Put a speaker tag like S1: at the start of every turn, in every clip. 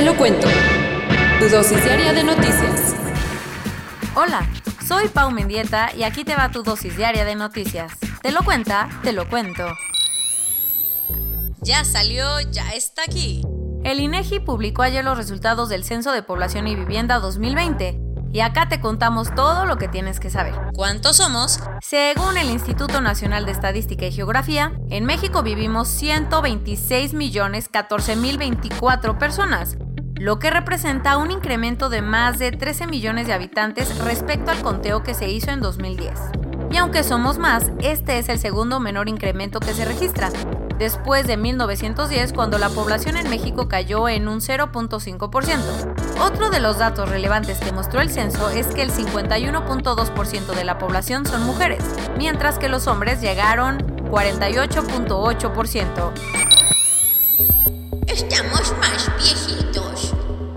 S1: Te lo cuento. Tu dosis diaria de noticias.
S2: Hola, soy Pau Mendieta y aquí te va tu dosis diaria de noticias. Te lo cuenta, te lo cuento.
S1: Ya salió, ya está aquí.
S2: El INEGI publicó ayer los resultados del Censo de Población y Vivienda 2020 y acá te contamos todo lo que tienes que saber.
S1: ¿Cuántos somos?
S2: Según el Instituto Nacional de Estadística y Geografía, en México vivimos 126 millones 14 mil 24 personas, lo que representa un incremento de más de 13 millones de habitantes respecto al conteo que se hizo en 2010. Y aunque somos más, este es el segundo menor incremento que se registra, después de 1910 cuando la población en México cayó en un 0.5%. Otro de los datos relevantes que mostró el censo es que el 51.2% de la población son mujeres, mientras que los hombres llegaron 48.8%.
S1: Estamos.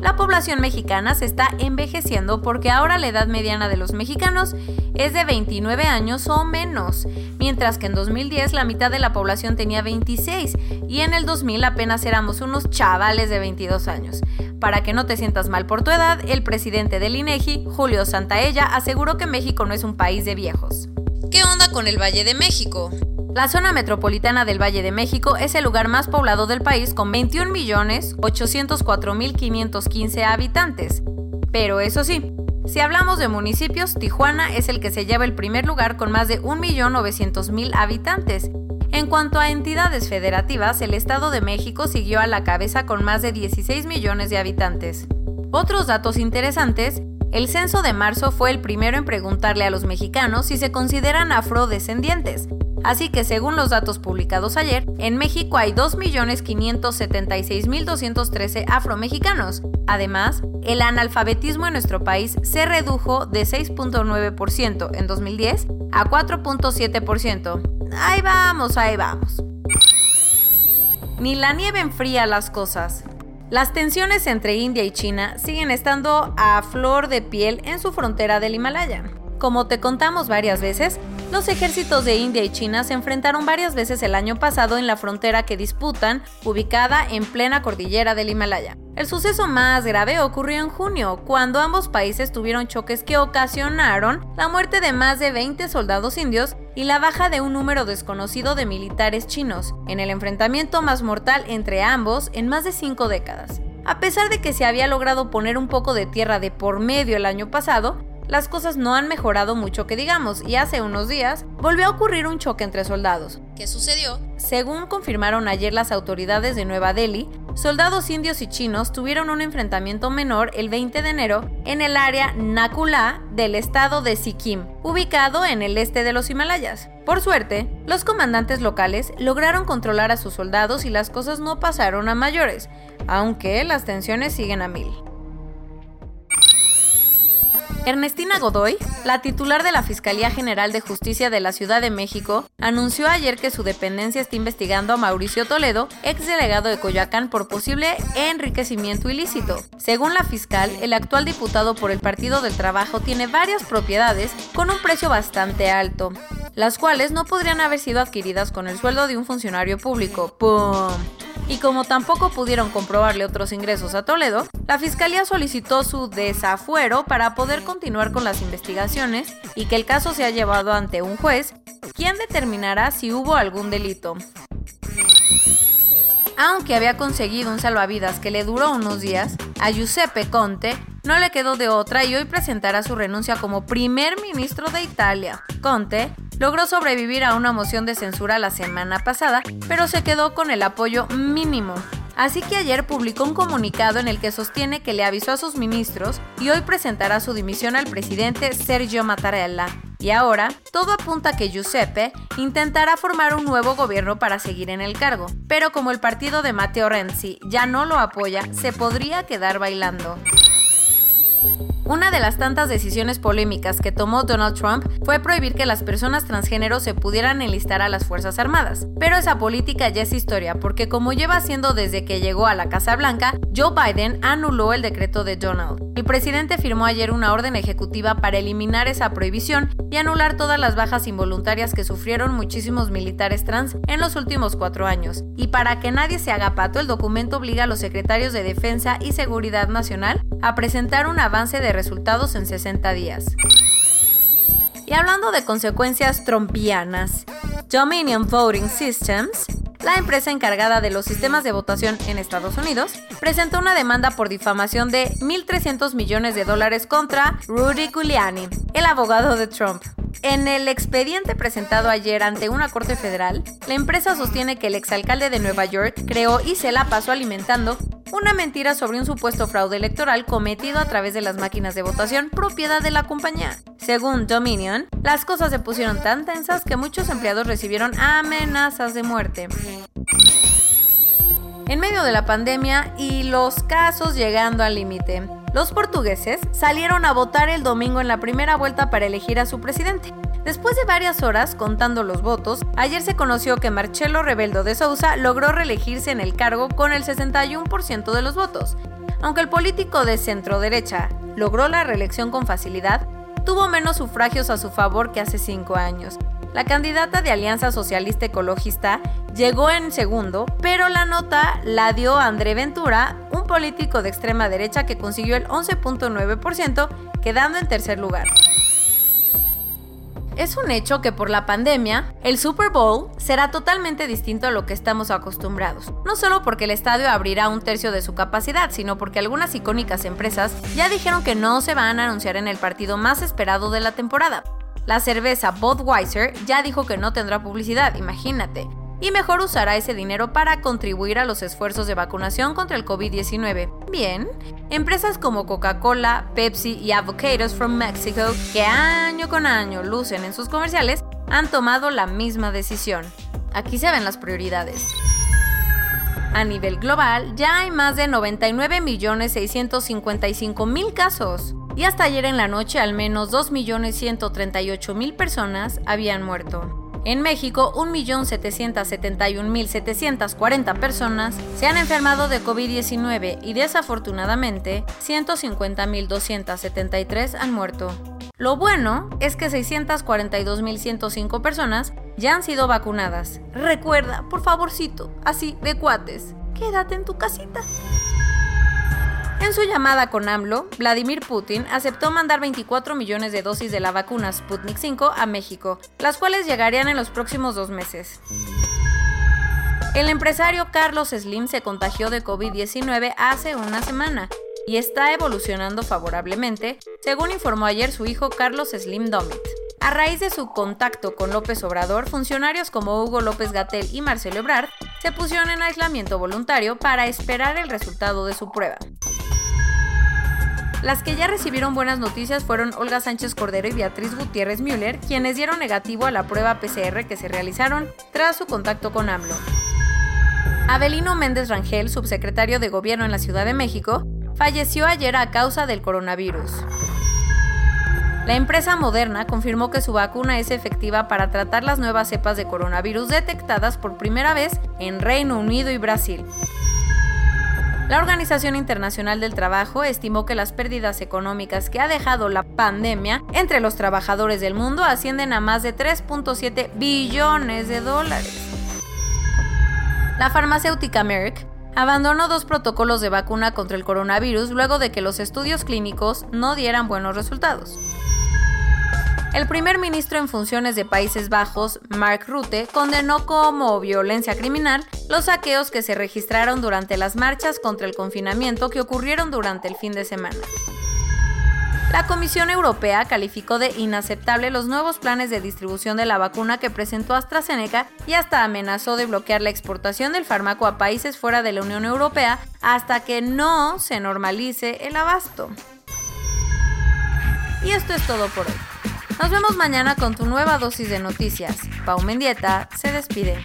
S2: La población mexicana se está envejeciendo porque ahora la edad mediana de los mexicanos es de 29 años o menos, mientras que en 2010 la mitad de la población tenía 26 y en el 2000 apenas éramos unos chavales de 22 años. Para que no te sientas mal por tu edad, el presidente del INEGI, Julio Santaella, aseguró que México no es un país de viejos.
S1: ¿Qué onda con el Valle de México?
S2: La zona metropolitana del Valle de México es el lugar más poblado del país con 21.804.515 habitantes. Pero eso sí, si hablamos de municipios, Tijuana es el que se lleva el primer lugar con más de 1.900.000 habitantes. En cuanto a entidades federativas, el Estado de México siguió a la cabeza con más de 16 millones de habitantes. Otros datos interesantes, el censo de marzo fue el primero en preguntarle a los mexicanos si se consideran afrodescendientes. Así que según los datos publicados ayer, en México hay 2.576.213 afromexicanos. Además, el analfabetismo en nuestro país se redujo de 6.9% en 2010 a 4.7%. Ahí vamos, ahí vamos. Ni la nieve enfría las cosas. Las tensiones entre India y China siguen estando a flor de piel en su frontera del Himalaya. Como te contamos varias veces, los ejércitos de India y China se enfrentaron varias veces el año pasado en la frontera que disputan, ubicada en plena cordillera del Himalaya. El suceso más grave ocurrió en junio, cuando ambos países tuvieron choques que ocasionaron la muerte de más de 20 soldados indios y la baja de un número desconocido de militares chinos, en el enfrentamiento más mortal entre ambos en más de cinco décadas. A pesar de que se había logrado poner un poco de tierra de por medio el año pasado, las cosas no han mejorado mucho que digamos y hace unos días volvió a ocurrir un choque entre soldados.
S1: ¿Qué sucedió?
S2: Según confirmaron ayer las autoridades de Nueva Delhi, soldados indios y chinos tuvieron un enfrentamiento menor el 20 de enero en el área Nakula del estado de Sikkim, ubicado en el este de los Himalayas. Por suerte, los comandantes locales lograron controlar a sus soldados y las cosas no pasaron a mayores, aunque las tensiones siguen a mil. Ernestina Godoy, la titular de la Fiscalía General de Justicia de la Ciudad de México, anunció ayer que su dependencia está investigando a Mauricio Toledo, ex delegado de Coyoacán, por posible enriquecimiento ilícito. Según la fiscal, el actual diputado por el Partido del Trabajo tiene varias propiedades con un precio bastante alto, las cuales no podrían haber sido adquiridas con el sueldo de un funcionario público. ¡Pum! Y como tampoco pudieron comprobarle otros ingresos a Toledo, la fiscalía solicitó su desafuero para poder continuar con las investigaciones y que el caso sea llevado ante un juez, quien determinará si hubo algún delito. Aunque había conseguido un salvavidas que le duró unos días, a Giuseppe Conte no le quedó de otra y hoy presentará su renuncia como primer ministro de Italia. Conte logró sobrevivir a una moción de censura la semana pasada, pero se quedó con el apoyo mínimo. Así que ayer publicó un comunicado en el que sostiene que le avisó a sus ministros y hoy presentará su dimisión al presidente Sergio Mattarella. Y ahora, todo apunta a que Giuseppe intentará formar un nuevo gobierno para seguir en el cargo, pero como el partido de Matteo Renzi ya no lo apoya, se podría quedar bailando. Una de las tantas decisiones polémicas que tomó Donald Trump fue prohibir que las personas transgénero se pudieran enlistar a las Fuerzas Armadas. Pero esa política ya es historia, porque como lleva haciendo desde que llegó a la Casa Blanca, Joe Biden anuló el decreto de Donald. El presidente firmó ayer una orden ejecutiva para eliminar esa prohibición y anular todas las bajas involuntarias que sufrieron muchísimos militares trans en los últimos cuatro años. Y para que nadie se haga pato, el documento obliga a los secretarios de Defensa y Seguridad Nacional a presentar un avance de resultados en 60 días. Y hablando de consecuencias trompianas, Dominion Voting Systems, la empresa encargada de los sistemas de votación en Estados Unidos, presentó una demanda por difamación de 1.300 millones de dólares contra Rudy Giuliani, el abogado de Trump. En el expediente presentado ayer ante una corte federal, la empresa sostiene que el exalcalde de Nueva York creó y se la pasó alimentando una mentira sobre un supuesto fraude electoral cometido a través de las máquinas de votación propiedad de la compañía. Según Dominion, las cosas se pusieron tan tensas que muchos empleados recibieron amenazas de muerte. En medio de la pandemia y los casos llegando al límite, los portugueses salieron a votar el domingo en la primera vuelta para elegir a su presidente. Después de varias horas contando los votos, ayer se conoció que Marcelo Rebeldo de Sousa logró reelegirse en el cargo con el 61% de los votos. Aunque el político de centro derecha logró la reelección con facilidad, tuvo menos sufragios a su favor que hace cinco años. La candidata de Alianza Socialista Ecologista llegó en segundo, pero la nota la dio André Ventura, un político de extrema derecha que consiguió el 11.9%, quedando en tercer lugar. Es un hecho que por la pandemia, el Super Bowl será totalmente distinto a lo que estamos acostumbrados. No solo porque el estadio abrirá un tercio de su capacidad, sino porque algunas icónicas empresas ya dijeron que no se van a anunciar en el partido más esperado de la temporada. La cerveza Budweiser ya dijo que no tendrá publicidad, imagínate y mejor usará ese dinero para contribuir a los esfuerzos de vacunación contra el COVID-19. Bien, empresas como Coca-Cola, Pepsi y Avocados from Mexico, que año con año lucen en sus comerciales, han tomado la misma decisión. Aquí se ven las prioridades. A nivel global, ya hay más de 99.655.000 casos. Y hasta ayer en la noche al menos 2.138.000 personas habían muerto. En México, 1.771.740 personas se han enfermado de COVID-19 y desafortunadamente 150.273 han muerto. Lo bueno es que 642.105 personas ya han sido vacunadas. Recuerda, por favorcito, así de cuates, quédate en tu casita. En su llamada con AMLO, Vladimir Putin aceptó mandar 24 millones de dosis de la vacuna Sputnik 5 a México, las cuales llegarían en los próximos dos meses. El empresario Carlos Slim se contagió de COVID-19 hace una semana y está evolucionando favorablemente, según informó ayer su hijo Carlos Slim Domit. A raíz de su contacto con López Obrador, funcionarios como Hugo López Gatel y Marcelo Ebrard se pusieron en aislamiento voluntario para esperar el resultado de su prueba. Las que ya recibieron buenas noticias fueron Olga Sánchez Cordero y Beatriz Gutiérrez Müller, quienes dieron negativo a la prueba PCR que se realizaron tras su contacto con AMLO. Abelino Méndez Rangel, subsecretario de Gobierno en la Ciudad de México, falleció ayer a causa del coronavirus. La empresa Moderna confirmó que su vacuna es efectiva para tratar las nuevas cepas de coronavirus detectadas por primera vez en Reino Unido y Brasil. La Organización Internacional del Trabajo estimó que las pérdidas económicas que ha dejado la pandemia entre los trabajadores del mundo ascienden a más de 3.7 billones de dólares. La farmacéutica Merck abandonó dos protocolos de vacuna contra el coronavirus luego de que los estudios clínicos no dieran buenos resultados. El primer ministro en funciones de Países Bajos, Mark Rutte, condenó como violencia criminal los saqueos que se registraron durante las marchas contra el confinamiento que ocurrieron durante el fin de semana. La Comisión Europea calificó de inaceptable los nuevos planes de distribución de la vacuna que presentó AstraZeneca y hasta amenazó de bloquear la exportación del fármaco a países fuera de la Unión Europea hasta que no se normalice el abasto. Y esto es todo por hoy. Nos vemos mañana con tu nueva dosis de noticias. Pau Mendieta se despide.